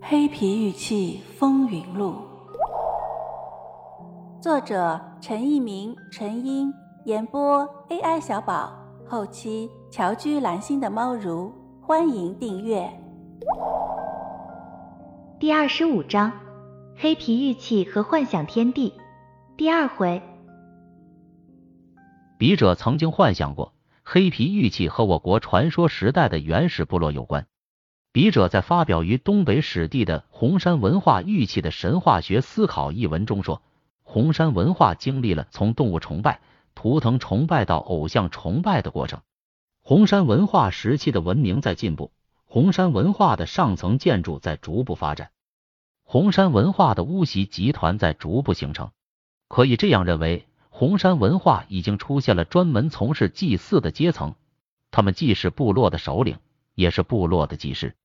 黑皮玉器风云录》，作者陈一鸣、陈英，演播 AI 小宝，后期乔居蓝心的猫如，欢迎订阅。第二十五章：黑皮玉器和幻想天地。第二回，笔者曾经幻想过，黑皮玉器和我国传说时代的原始部落有关。笔者在发表于东北史地的《红山文化玉器的神话学思考》一文中说，红山文化经历了从动物崇拜、图腾崇拜到偶像崇拜的过程。红山文化时期的文明在进步，红山文化的上层建筑在逐步发展，红山文化的巫习集团在逐步形成。可以这样认为，红山文化已经出现了专门从事祭祀的阶层，他们既是部落的首领。也是部落的祭师，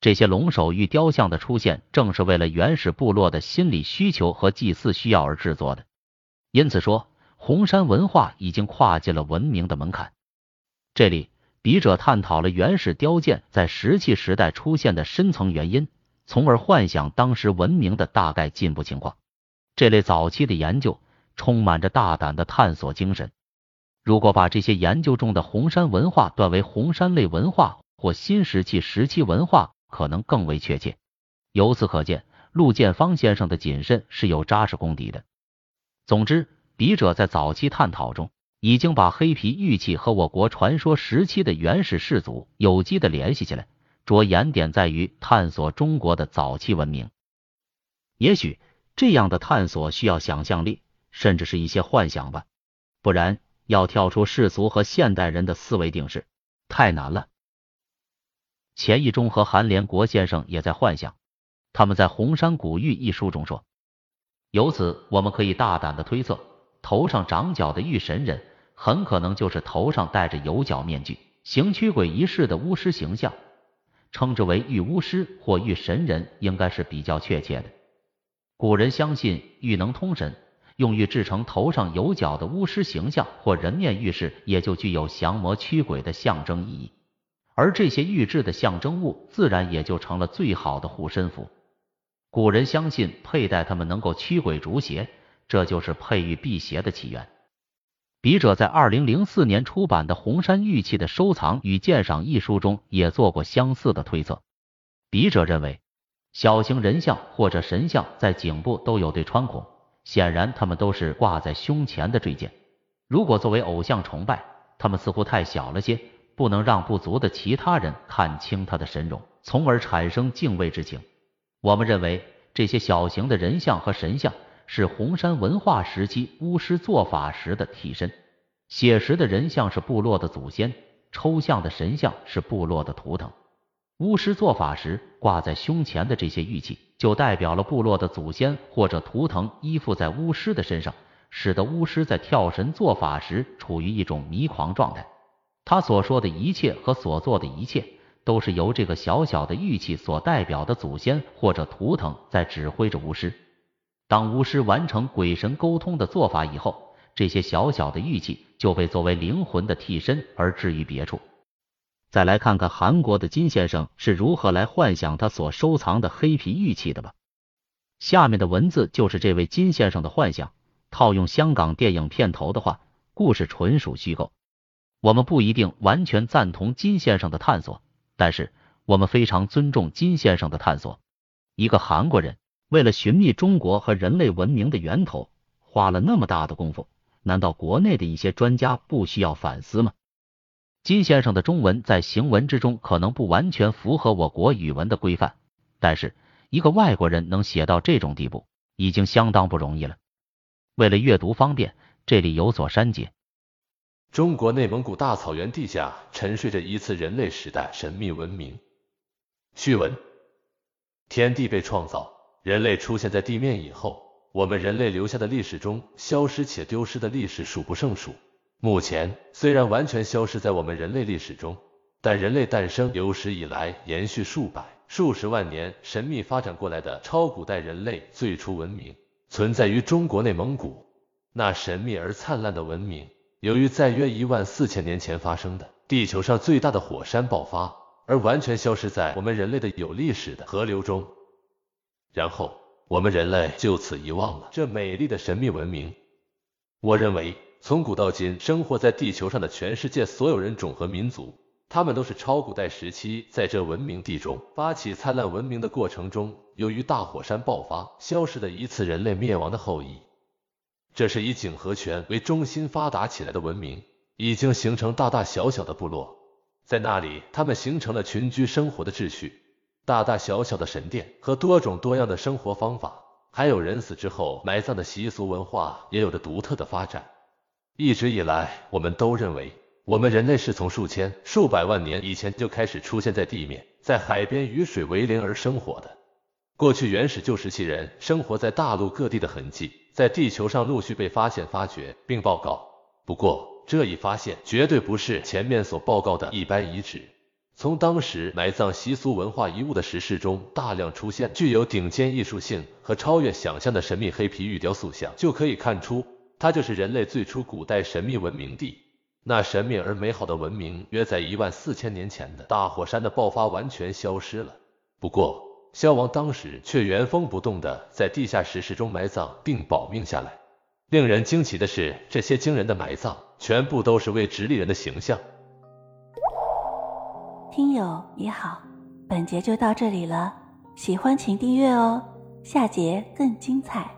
这些龙首玉雕像的出现，正是为了原始部落的心理需求和祭祀需要而制作的。因此说，红山文化已经跨进了文明的门槛。这里，笔者探讨了原始雕件在石器时代出现的深层原因，从而幻想当时文明的大概进步情况。这类早期的研究充满着大胆的探索精神。如果把这些研究中的红山文化断为红山类文化，或新石器时期文化可能更为确切。由此可见，陆建芳先生的谨慎是有扎实功底的。总之，笔者在早期探讨中，已经把黑皮玉器和我国传说时期的原始氏族有机的联系起来，着眼点在于探索中国的早期文明。也许这样的探索需要想象力，甚至是一些幻想吧，不然要跳出世俗和现代人的思维定式，太难了。钱义中和韩连国先生也在幻想，他们在《红山古玉》一书中说，由此我们可以大胆的推测，头上长角的玉神人很可能就是头上戴着有角面具、行驱鬼仪式的巫师形象，称之为玉巫师或玉神人应该是比较确切的。古人相信玉能通神，用玉制成头上有角的巫师形象或人面玉饰，也就具有降魔驱鬼的象征意义。而这些玉制的象征物，自然也就成了最好的护身符。古人相信佩戴它们能够驱鬼逐邪，这就是佩玉辟邪的起源。笔者在二零零四年出版的《红山玉器的收藏与鉴赏》一书中也做过相似的推测。笔者认为，小型人像或者神像在颈部都有对穿孔，显然它们都是挂在胸前的坠件。如果作为偶像崇拜，他们似乎太小了些。不能让不足的其他人看清他的神容，从而产生敬畏之情。我们认为这些小型的人像和神像是红山文化时期巫师做法时的替身。写实的人像是部落的祖先，抽象的神像是部落的图腾。巫师做法时挂在胸前的这些玉器，就代表了部落的祖先或者图腾依附在巫师的身上，使得巫师在跳神做法时处于一种迷狂状态。他所说的一切和所做的一切，都是由这个小小的玉器所代表的祖先或者图腾在指挥着巫师。当巫师完成鬼神沟通的做法以后，这些小小的玉器就被作为灵魂的替身而置于别处。再来看看韩国的金先生是如何来幻想他所收藏的黑皮玉器的吧。下面的文字就是这位金先生的幻想。套用香港电影片头的话，故事纯属虚构。我们不一定完全赞同金先生的探索，但是我们非常尊重金先生的探索。一个韩国人为了寻觅中国和人类文明的源头，花了那么大的功夫，难道国内的一些专家不需要反思吗？金先生的中文在行文之中可能不完全符合我国语文的规范，但是一个外国人能写到这种地步，已经相当不容易了。为了阅读方便，这里有所删节。中国内蒙古大草原地下沉睡着一次人类时代神秘文明。序文：天地被创造，人类出现在地面以后，我们人类留下的历史中，消失且丢失的历史数不胜数。目前虽然完全消失在我们人类历史中，但人类诞生有史以来延续数百、数十万年神秘发展过来的超古代人类最初文明，存在于中国内蒙古。那神秘而灿烂的文明。由于在约一万四千年前发生的地球上最大的火山爆发，而完全消失在我们人类的有历史的河流中。然后我们人类就此遗忘了这美丽的神秘文明。我认为，从古到今，生活在地球上的全世界所有人种和民族，他们都是超古代时期在这文明地中发起灿烂文明的过程中，由于大火山爆发消失的一次人类灭亡的后裔。这是以井河泉为中心发达起来的文明，已经形成大大小小的部落，在那里，他们形成了群居生活的秩序，大大小小的神殿和多种多样的生活方法，还有人死之后埋葬的习俗文化，也有着独特的发展。一直以来，我们都认为，我们人类是从数千、数百万年以前就开始出现在地面，在海边与水为邻而生活的。过去原始旧石器人生活在大陆各地的痕迹。在地球上陆续被发现、发掘并报告。不过，这一发现绝对不是前面所报告的一般遗址。从当时埋葬习俗文化遗物的石室中大量出现具有顶尖艺术性和超越想象的神秘黑皮玉雕塑像，就可以看出，它就是人类最初古代神秘文明地。那神秘而美好的文明，约在一万四千年前的大火山的爆发完全消失了。不过，消亡当时却原封不动的在地下石室中埋葬并保命下来。令人惊奇的是，这些惊人的埋葬全部都是为直立人的形象。听友你好，本节就到这里了，喜欢请订阅哦，下节更精彩。